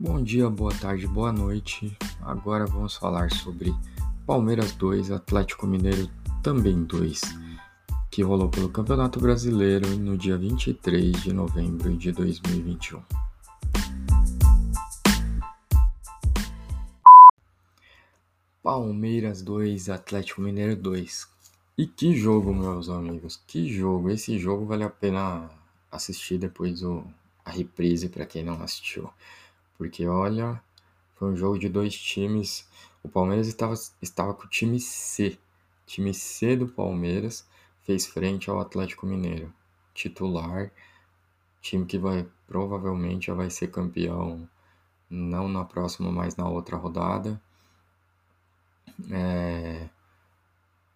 Bom dia, boa tarde, boa noite. Agora vamos falar sobre Palmeiras 2, Atlético Mineiro também 2, que rolou pelo Campeonato Brasileiro no dia 23 de novembro de 2021. Palmeiras 2, Atlético Mineiro 2. E que jogo, meus amigos, que jogo. Esse jogo vale a pena assistir depois o, a reprise para quem não assistiu. Porque olha, foi um jogo de dois times. O Palmeiras estava, estava com o time C. Time C do Palmeiras fez frente ao Atlético Mineiro. Titular, time que vai provavelmente já vai ser campeão não na próxima, mas na outra rodada. É...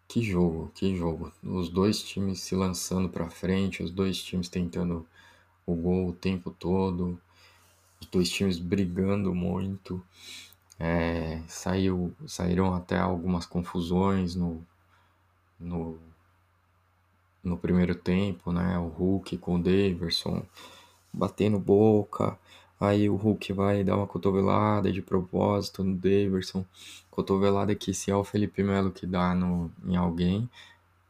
Que jogo, que jogo. Os dois times se lançando para frente, os dois times tentando o gol o tempo todo os dois times brigando muito. É, saiu, saíram até algumas confusões no, no, no primeiro tempo, né? O Hulk com o Daverson batendo boca. Aí o Hulk vai dar uma cotovelada de propósito no Daverson. Cotovelada que se é o Felipe Melo que dá no, em alguém,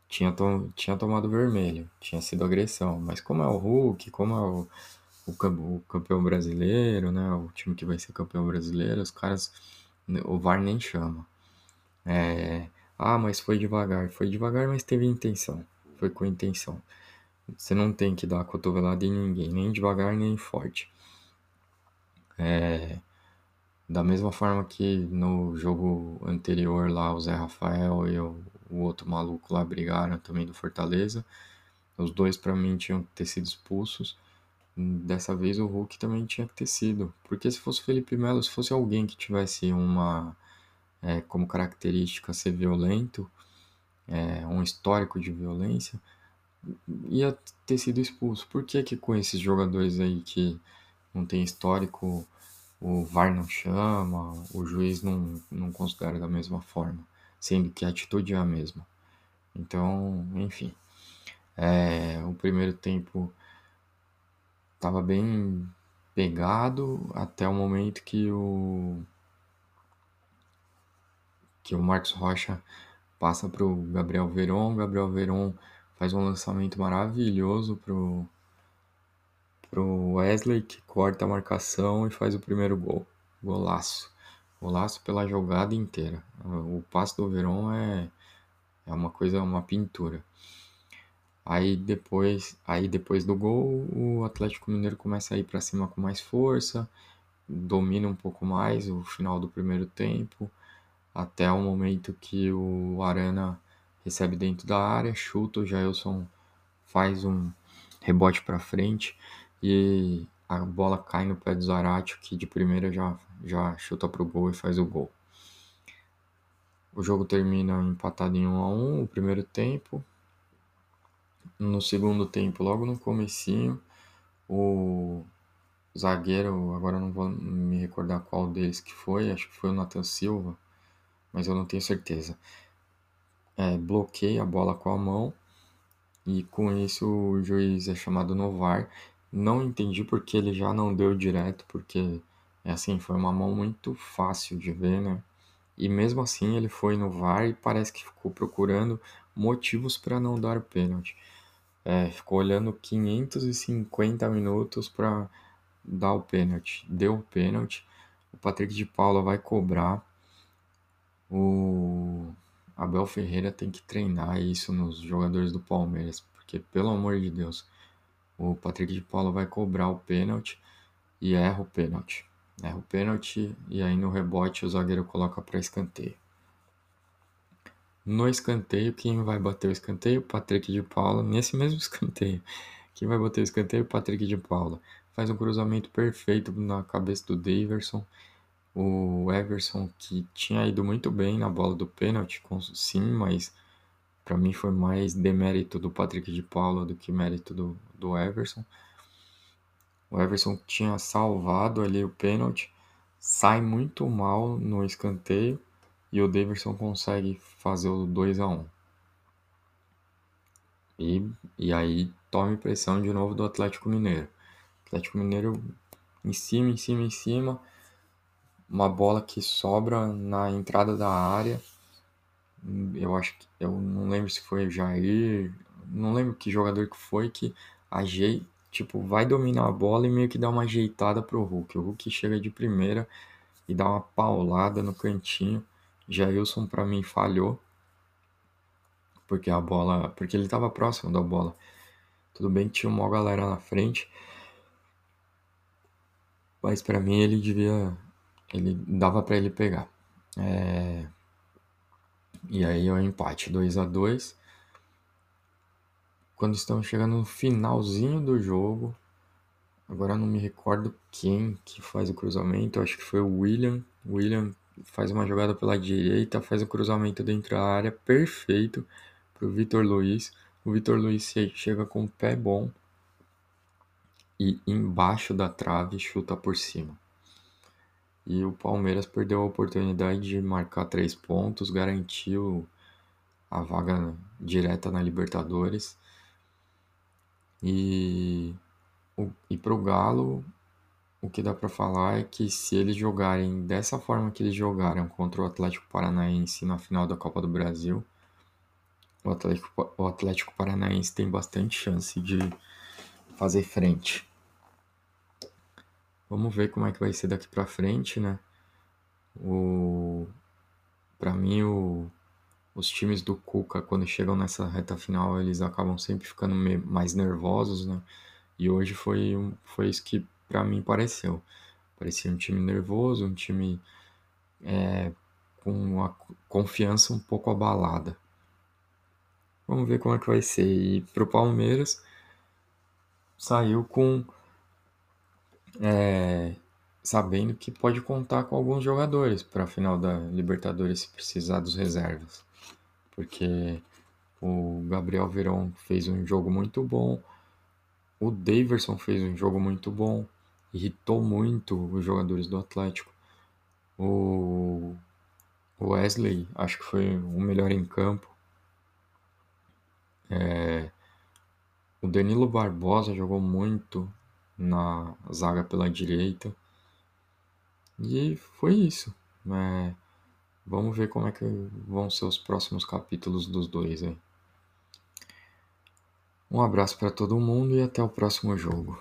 tinha, to, tinha tomado vermelho. Tinha sido agressão. Mas como é o Hulk, como é o o, campeão brasileiro, né? O time que vai ser campeão brasileiro, os caras, o VAR nem chama. É, ah, mas foi devagar. Foi devagar, mas teve intenção. Foi com intenção. Você não tem que dar cotovelada em ninguém, nem devagar, nem forte. É, da mesma forma que no jogo anterior lá, o Zé Rafael e o, o outro maluco lá brigaram também do Fortaleza. Os dois, para mim, tinham que ter sido expulsos. Dessa vez o Hulk também tinha que ter sido. Porque se fosse o Felipe Melo, se fosse alguém que tivesse uma é, como característica ser violento, é, um histórico de violência, ia ter sido expulso. Por que, que com esses jogadores aí que não tem histórico, o VAR não chama, o juiz não, não considera da mesma forma, sendo que a atitude é a mesma. Então, enfim. É, o primeiro tempo estava bem pegado até o momento que o que o Marcos Rocha passa para o Gabriel Veron, Gabriel Veron faz um lançamento maravilhoso pro pro Wesley que corta a marcação e faz o primeiro gol, golaço, golaço pela jogada inteira. O passe do Veron é é uma coisa, uma pintura. Aí depois, aí depois do gol, o Atlético Mineiro começa a ir para cima com mais força, domina um pouco mais o final do primeiro tempo, até o momento que o Arana recebe dentro da área, chuta, o Jailson faz um rebote para frente e a bola cai no pé do Zarate, que de primeira já, já chuta pro gol e faz o gol. O jogo termina empatado em 1 a 1 o primeiro tempo no segundo tempo, logo no comecinho, o zagueiro, agora não vou me recordar qual deles que foi, acho que foi o Nathan Silva, mas eu não tenho certeza. É, bloqueia a bola com a mão e com isso o juiz é chamado no VAR. Não entendi porque ele já não deu direto, porque é assim, foi uma mão muito fácil de ver, né? E mesmo assim ele foi no VAR e parece que ficou procurando motivos para não dar o pênalti. É, ficou olhando 550 minutos para dar o pênalti. Deu o pênalti. O Patrick de Paula vai cobrar. O Abel Ferreira tem que treinar isso nos jogadores do Palmeiras, porque pelo amor de Deus, o Patrick de Paula vai cobrar o pênalti e erra o pênalti. Erra o pênalti e aí no rebote o zagueiro coloca para escanteio. No escanteio, quem vai bater o escanteio? Patrick de Paula. Nesse mesmo escanteio. Quem vai bater o escanteio? Patrick de Paula. Faz um cruzamento perfeito na cabeça do Daverson. O Everson, que tinha ido muito bem na bola do pênalti, sim, mas para mim foi mais demérito do Patrick de Paula do que mérito do, do Everson. O Everson tinha salvado ali o pênalti, sai muito mal no escanteio e o Davidson consegue fazer o 2 a 1 e, e aí tome pressão de novo do Atlético Mineiro. Atlético Mineiro em cima, em cima, em cima. uma bola que sobra na entrada da área. Eu acho que eu não lembro se foi o Jair, não lembro que jogador que foi que ajeita, tipo, vai dominar a bola e meio que dá uma ajeitada pro Hulk. O Hulk chega de primeira e dá uma paulada no cantinho. Jailson para mim falhou porque a bola, porque ele estava próximo da bola. Tudo bem que tinha uma galera na frente, mas para mim ele devia, ele dava para ele pegar. É... E aí é o empate 2 a 2 Quando estamos chegando no finalzinho do jogo, agora não me recordo quem que faz o cruzamento, acho que foi o William. William faz uma jogada pela direita, faz o cruzamento dentro da área, perfeito para o Vitor Luiz. O Vitor Luiz chega com o pé bom e embaixo da trave chuta por cima. E o Palmeiras perdeu a oportunidade de marcar três pontos, garantiu a vaga direta na Libertadores. E, e para o Galo, o que dá para falar é que se eles jogarem dessa forma que eles jogaram contra o Atlético Paranaense na final da Copa do Brasil, o Atlético, o Atlético Paranaense tem bastante chance de fazer frente. Vamos ver como é que vai ser daqui para frente, né? O para mim o... os times do Cuca quando chegam nessa reta final, eles acabam sempre ficando mais nervosos, né? E hoje foi foi isso que para mim pareceu. Parecia um time nervoso, um time é, com a confiança um pouco abalada. Vamos ver como é que vai ser. E pro Palmeiras saiu com é, sabendo que pode contar com alguns jogadores para a final da Libertadores se precisar dos reservas. Porque o Gabriel Verón fez um jogo muito bom, o Daverson fez um jogo muito bom, irritou muito os jogadores do Atlético. O Wesley, acho que foi o melhor em campo. É, o Danilo Barbosa jogou muito na zaga pela direita. E foi isso. É, vamos ver como é que vão ser os próximos capítulos dos dois. Um abraço para todo mundo e até o próximo jogo.